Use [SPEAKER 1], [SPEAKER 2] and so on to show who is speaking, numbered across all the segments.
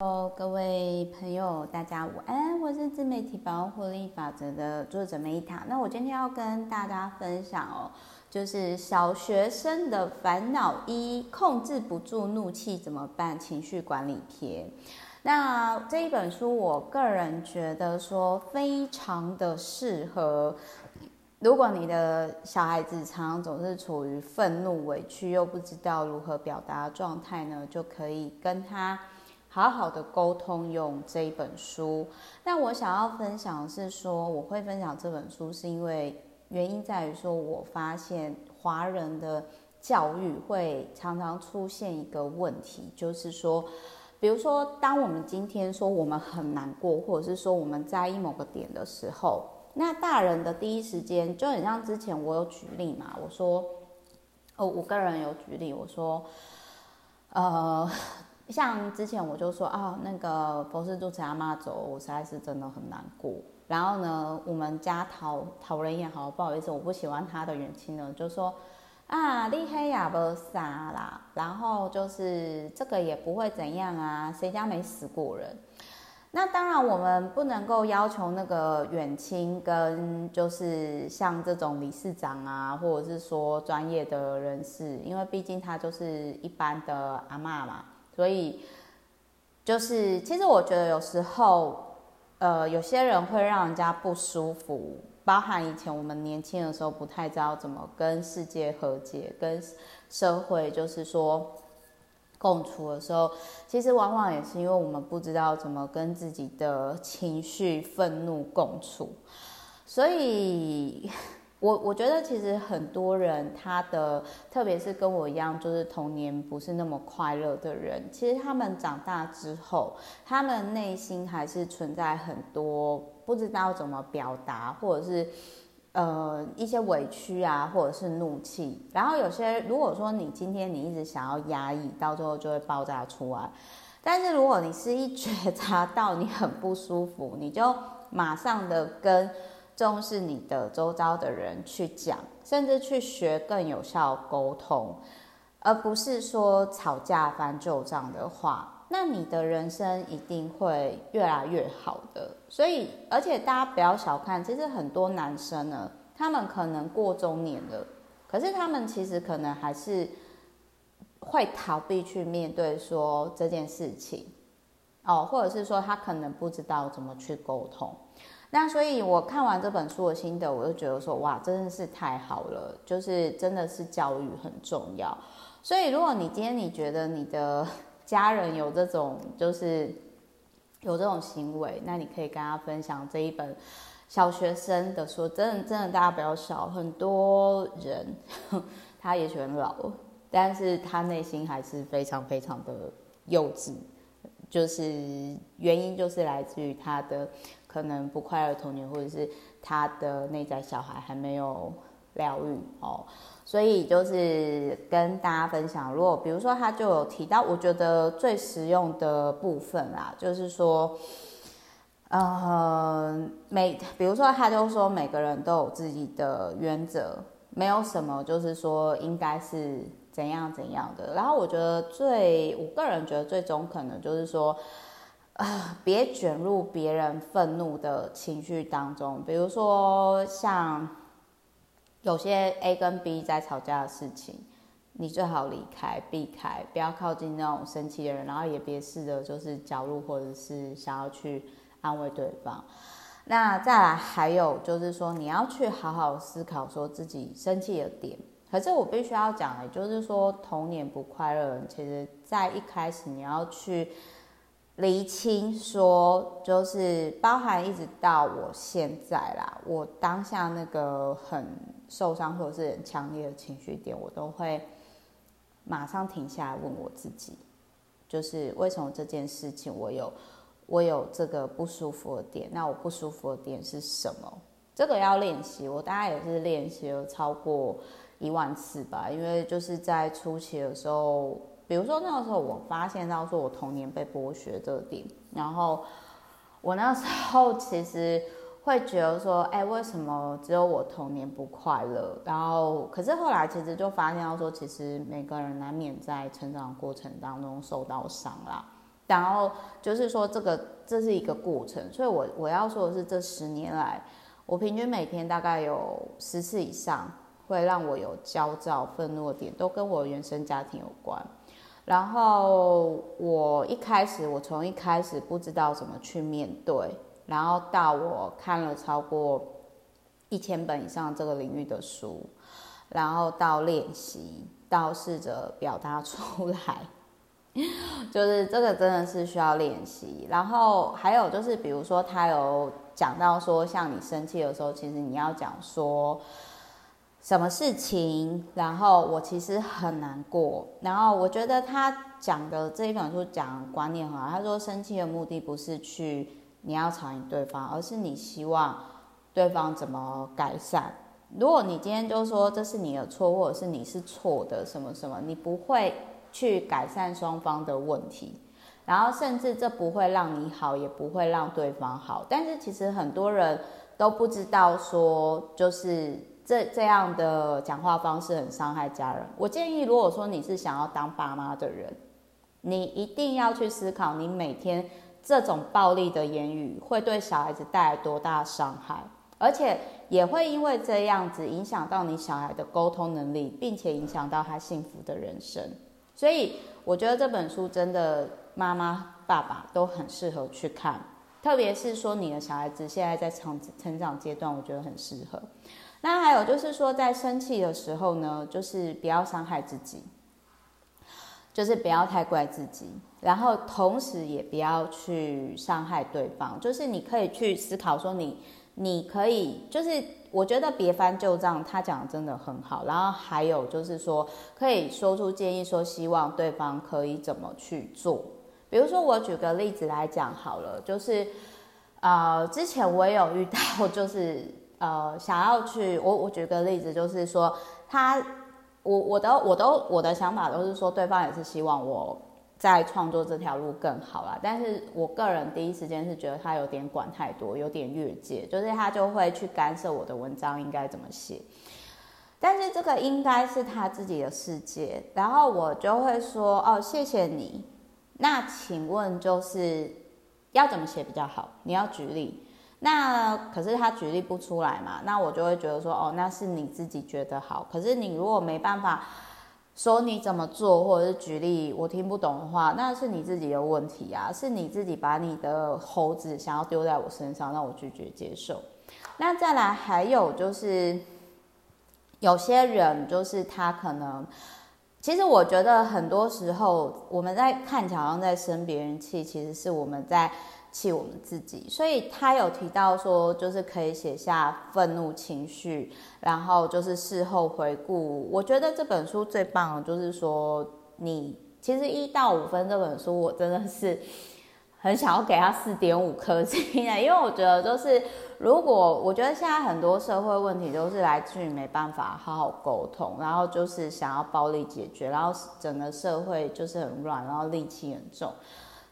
[SPEAKER 1] 哦，各位朋友，大家午安！我是自媒体保护力法则的作者梅塔。那我今天要跟大家分享哦，就是小学生的烦恼一：控制不住怒气怎么办？情绪管理篇。那这一本书，我个人觉得说非常的适合。如果你的小孩子常常总是处于愤怒、委屈又不知道如何表达状态呢，就可以跟他。好好的沟通，用这一本书。那我想要分享的是说，我会分享这本书，是因为原因在于说，我发现华人的教育会常常出现一个问题，就是说，比如说，当我们今天说我们很难过，或者是说我们在意某个点的时候，那大人的第一时间就很像之前我有举例嘛，我说，哦，我个人有举例，我说，呃。像之前我就说啊，那个佛寺住持阿妈走，我实在是真的很难过。然后呢，我们家讨讨人厌，好不好意思，我不喜欢他的远亲呢，就说啊，你黑呀不杀啦，然后就是这个也不会怎样啊，谁家没死过人？那当然，我们不能够要求那个远亲跟就是像这种理事长啊，或者是说专业的人士，因为毕竟他就是一般的阿嬷嘛。所以，就是其实我觉得有时候，呃，有些人会让人家不舒服，包含以前我们年轻的时候不太知道怎么跟世界和解，跟社会就是说共处的时候，其实往往也是因为我们不知道怎么跟自己的情绪、愤怒共处，所以。我我觉得其实很多人他的，特别是跟我一样，就是童年不是那么快乐的人，其实他们长大之后，他们内心还是存在很多不知道怎么表达，或者是呃一些委屈啊，或者是怒气。然后有些如果说你今天你一直想要压抑，到最后就会爆炸出来。但是如果你是一觉察到你很不舒服，你就马上的跟。重视你的周遭的人去讲，甚至去学更有效沟通，而不是说吵架翻旧账的话，那你的人生一定会越来越好的。所以，而且大家不要小看，其实很多男生呢，他们可能过中年了，可是他们其实可能还是会逃避去面对说这件事情，哦，或者是说他可能不知道怎么去沟通。那所以，我看完这本书的心得，我就觉得说，哇，真的是太好了，就是真的是教育很重要。所以，如果你今天你觉得你的家人有这种，就是有这种行为，那你可以跟他分享这一本小学生的书。真的，真的，大家不要笑，很多人 他也许很老，但是他内心还是非常非常的幼稚，就是原因就是来自于他的。可能不快乐童年，或者是他的内在小孩还没有疗愈哦，所以就是跟大家分享，如果比如说他就有提到，我觉得最实用的部分啦，就是说，呃，每比如说他就说每个人都有自己的原则，没有什么就是说应该是怎样怎样的。然后我觉得最，我个人觉得最中肯的就是说。啊，别卷入别人愤怒的情绪当中。比如说，像有些 A 跟 B 在吵架的事情，你最好离开，避开，不要靠近那种生气的人，然后也别试着就是角入或者是想要去安慰对方。那再来还有就是说，你要去好好思考说自己生气的点。可是我必须要讲的，就是说童年不快乐，其实在一开始你要去。厘清说，就是包含一直到我现在啦，我当下那个很受伤或者是很强烈的情绪点，我都会马上停下来问我自己，就是为什么这件事情我有我有这个不舒服的点？那我不舒服的点是什么？这个要练习，我大概也是练习了超过一万次吧，因为就是在初期的时候。比如说那个时候，我发现到说我童年被剥削这点，然后 我那时候其实会觉得说，哎，为什么只有我童年不快乐？然后可是后来其实就发现到说，其实每个人难免在成长过程当中受到伤啦。然后就是说这个这是一个过程，所以我我要说的是，这十年来，我平均每天大概有十次以上会让我有焦躁、愤怒的点，都跟我原生家庭有关。然后我一开始，我从一开始不知道怎么去面对，然后到我看了超过一千本以上这个领域的书，然后到练习，到试着表达出来，就是这个真的是需要练习。然后还有就是，比如说他有讲到说，像你生气的时候，其实你要讲说。什么事情？然后我其实很难过。然后我觉得他讲的这一本书讲观念很好。他说，生气的目的不是去你要吵赢对方，而是你希望对方怎么改善。如果你今天就说这是你的错，或者是你是错的，什么什么，你不会去改善双方的问题，然后甚至这不会让你好，也不会让对方好。但是其实很多人都不知道说，就是。这这样的讲话方式很伤害家人。我建议，如果说你是想要当爸妈的人，你一定要去思考，你每天这种暴力的言语会对小孩子带来多大伤害，而且也会因为这样子影响到你小孩的沟通能力，并且影响到他幸福的人生。所以，我觉得这本书真的妈妈、爸爸都很适合去看，特别是说你的小孩子现在在成成长阶段，我觉得很适合。那还有就是说，在生气的时候呢，就是不要伤害自己，就是不要太怪自己，然后同时也不要去伤害对方。就是你可以去思考说你，你可以，就是我觉得别翻旧账，他讲的真的很好。然后还有就是说，可以说出建议，说希望对方可以怎么去做。比如说，我举个例子来讲好了，就是呃，之前我也有遇到，就是。呃，想要去我我举个例子，就是说他我我的我都我的想法都是说，对方也是希望我在创作这条路更好啦。但是我个人第一时间是觉得他有点管太多，有点越界，就是他就会去干涉我的文章应该怎么写。但是这个应该是他自己的世界，然后我就会说哦，谢谢你。那请问就是要怎么写比较好？你要举例。那可是他举例不出来嘛，那我就会觉得说，哦，那是你自己觉得好。可是你如果没办法说你怎么做，或者是举例我听不懂的话，那是你自己的问题啊，是你自己把你的猴子想要丢在我身上，让我拒绝接受。那再来还有就是，有些人就是他可能，其实我觉得很多时候我们在看起来好像在生别人气，其实是我们在。气我们自己，所以他有提到说，就是可以写下愤怒情绪，然后就是事后回顾。我觉得这本书最棒的就是说，你其实一到五分这本书，我真的是很想要给他四点五颗星的，因为我觉得就是如果我觉得现在很多社会问题都是来自于没办法好好沟通，然后就是想要暴力解决，然后整个社会就是很乱，然后戾气很重。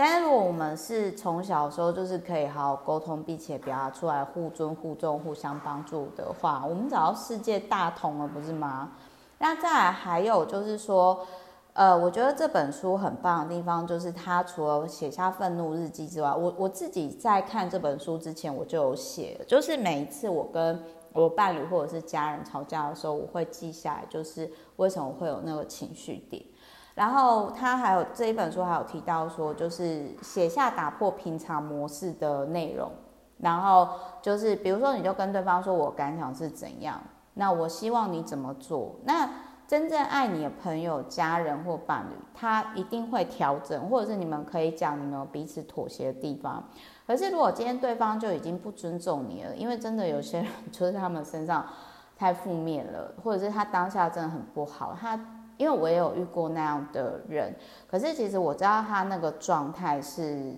[SPEAKER 1] 但是如果我们是从小时候就是可以好好沟通，并且表达出来互尊互重、互相帮助的话，我们找到世界大同了，不是吗？那再来还有就是说，呃，我觉得这本书很棒的地方就是，它除了写下愤怒日记之外，我我自己在看这本书之前我就有写，就是每一次我跟我伴侣或者是家人吵架的时候，我会记下来，就是为什么会有那个情绪点。然后他还有这一本书还有提到说，就是写下打破平常模式的内容，然后就是比如说你就跟对方说，我感想是怎样，那我希望你怎么做。那真正爱你的朋友、家人或伴侣，他一定会调整，或者是你们可以讲你们彼此妥协的地方。可是如果今天对方就已经不尊重你了，因为真的有些人就是他们身上太负面了，或者是他当下真的很不好，他。因为我也有遇过那样的人，可是其实我知道他那个状态是，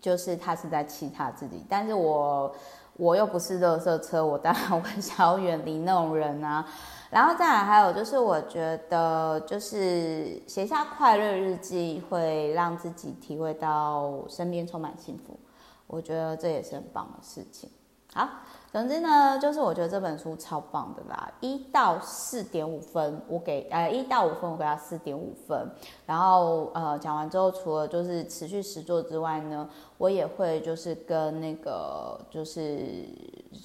[SPEAKER 1] 就是他是在气他自己，但是我我又不是热色车，我当然会想要远离那种人啊。然后再来还有就是，我觉得就是写下快乐日记会让自己体会到身边充满幸福，我觉得这也是很棒的事情。好，总之呢，就是我觉得这本书超棒的啦，一到四点五分，我给呃一到五分，我给他四点五分。然后呃讲完之后，除了就是持续实作之外呢，我也会就是跟那个就是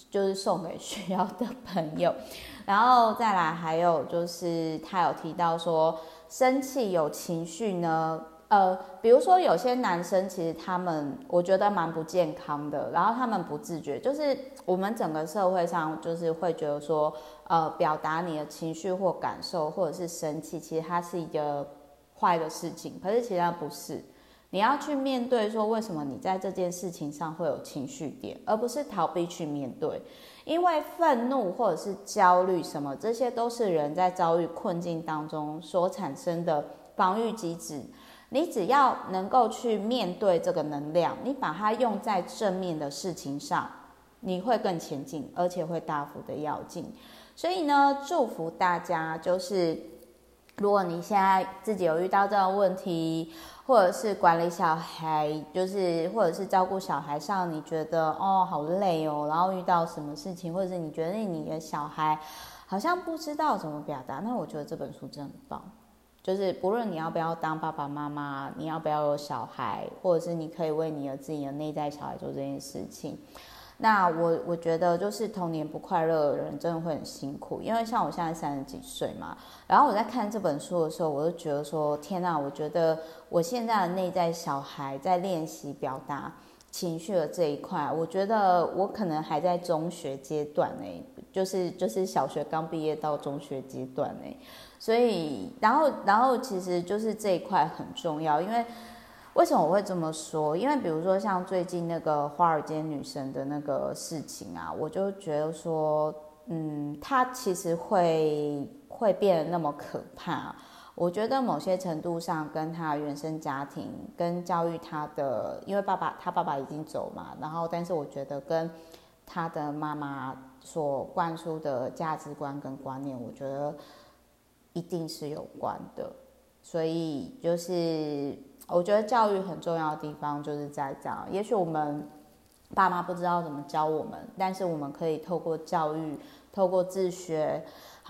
[SPEAKER 1] 就是送给需要的朋友。然后再来还有就是他有提到说，生气有情绪呢。呃，比如说有些男生，其实他们我觉得蛮不健康的，然后他们不自觉，就是我们整个社会上就是会觉得说，呃，表达你的情绪或感受，或者是生气，其实它是一个坏的事情，可是其实它不是，你要去面对说为什么你在这件事情上会有情绪点，而不是逃避去面对，因为愤怒或者是焦虑什么，这些都是人在遭遇困境当中所产生的防御机制。你只要能够去面对这个能量，你把它用在正面的事情上，你会更前进，而且会大幅的跃进。所以呢，祝福大家，就是如果你现在自己有遇到这个问题，或者是管理小孩，就是或者是照顾小孩上，你觉得哦好累哦，然后遇到什么事情，或者是你觉得你的小孩好像不知道怎么表达，那我觉得这本书真的很棒。就是不论你要不要当爸爸妈妈，你要不要有小孩，或者是你可以为你的自己的内在小孩做这件事情，那我我觉得就是童年不快乐的人真的会很辛苦，因为像我现在三十几岁嘛，然后我在看这本书的时候，我就觉得说天哪，我觉得我现在的内在小孩在练习表达情绪的这一块，我觉得我可能还在中学阶段呢，就是就是小学刚毕业到中学阶段呢。所以，然后，然后，其实就是这一块很重要，因为为什么我会这么说？因为比如说像最近那个华尔街女神的那个事情啊，我就觉得说，嗯，她其实会会变得那么可怕。我觉得某些程度上跟他原生家庭跟教育他的，因为爸爸他爸爸已经走嘛，然后，但是我觉得跟他的妈妈所灌输的价值观跟观念，我觉得。一定是有关的，所以就是我觉得教育很重要的地方就是在这样。也许我们爸妈不知道怎么教我们，但是我们可以透过教育，透过自学，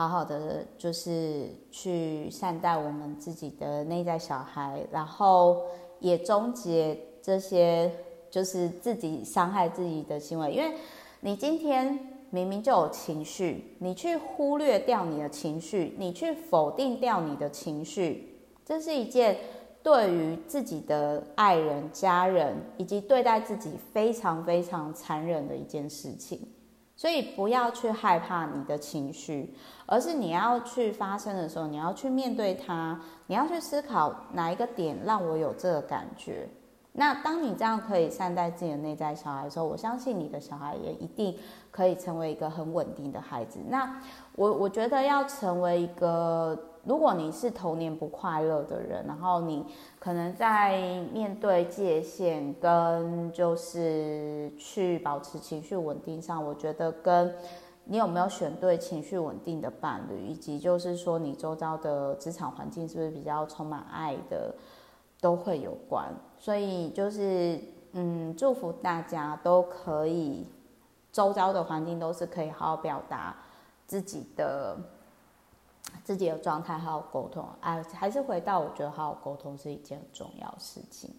[SPEAKER 1] 好好的就是去善待我们自己的内在小孩，然后也终结这些就是自己伤害自己的行为，因为你今天。明明就有情绪，你去忽略掉你的情绪，你去否定掉你的情绪，这是一件对于自己的爱人、家人以及对待自己非常非常残忍的一件事情。所以不要去害怕你的情绪，而是你要去发生的时候，你要去面对它，你要去思考哪一个点让我有这个感觉。那当你这样可以善待自己的内在小孩的时候，我相信你的小孩也一定可以成为一个很稳定的孩子。那我我觉得要成为一个，如果你是童年不快乐的人，然后你可能在面对界限跟就是去保持情绪稳定上，我觉得跟你有没有选对情绪稳定的伴侣，以及就是说你周遭的职场环境是不是比较充满爱的。都会有关，所以就是嗯，祝福大家都可以，周遭的环境都是可以好好表达自己的自己的状态，好好沟通。哎，还是回到我觉得好好沟通是一件重要事情。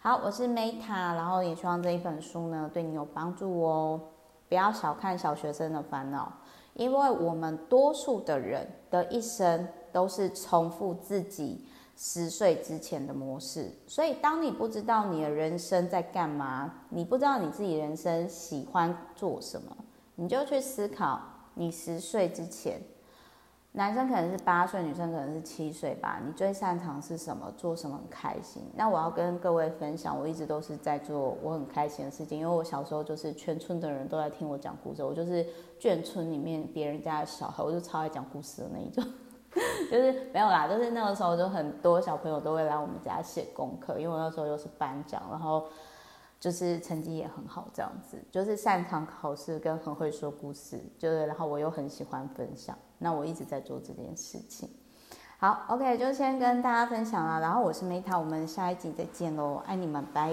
[SPEAKER 1] 好，我是 Meta，然后也希望这一本书呢对你有帮助哦。不要小看小学生的烦恼，因为我们多数的人的一生都是重复自己。十岁之前的模式，所以当你不知道你的人生在干嘛，你不知道你自己人生喜欢做什么，你就去思考你十岁之前，男生可能是八岁，女生可能是七岁吧，你最擅长是什么，做什么很开心。那我要跟各位分享，我一直都是在做我很开心的事情，因为我小时候就是全村的人都在听我讲故事，我就是眷村里面别人家的小孩，我就超爱讲故事的那一种。就是没有啦，就是那个时候就很多小朋友都会来我们家写功课，因为我那时候又是班长，然后就是成绩也很好，这样子就是擅长考试跟很会说故事，就是然后我又很喜欢分享，那我一直在做这件事情。好，OK，就先跟大家分享了，然后我是 Meta，我们下一集再见喽，爱你们，拜。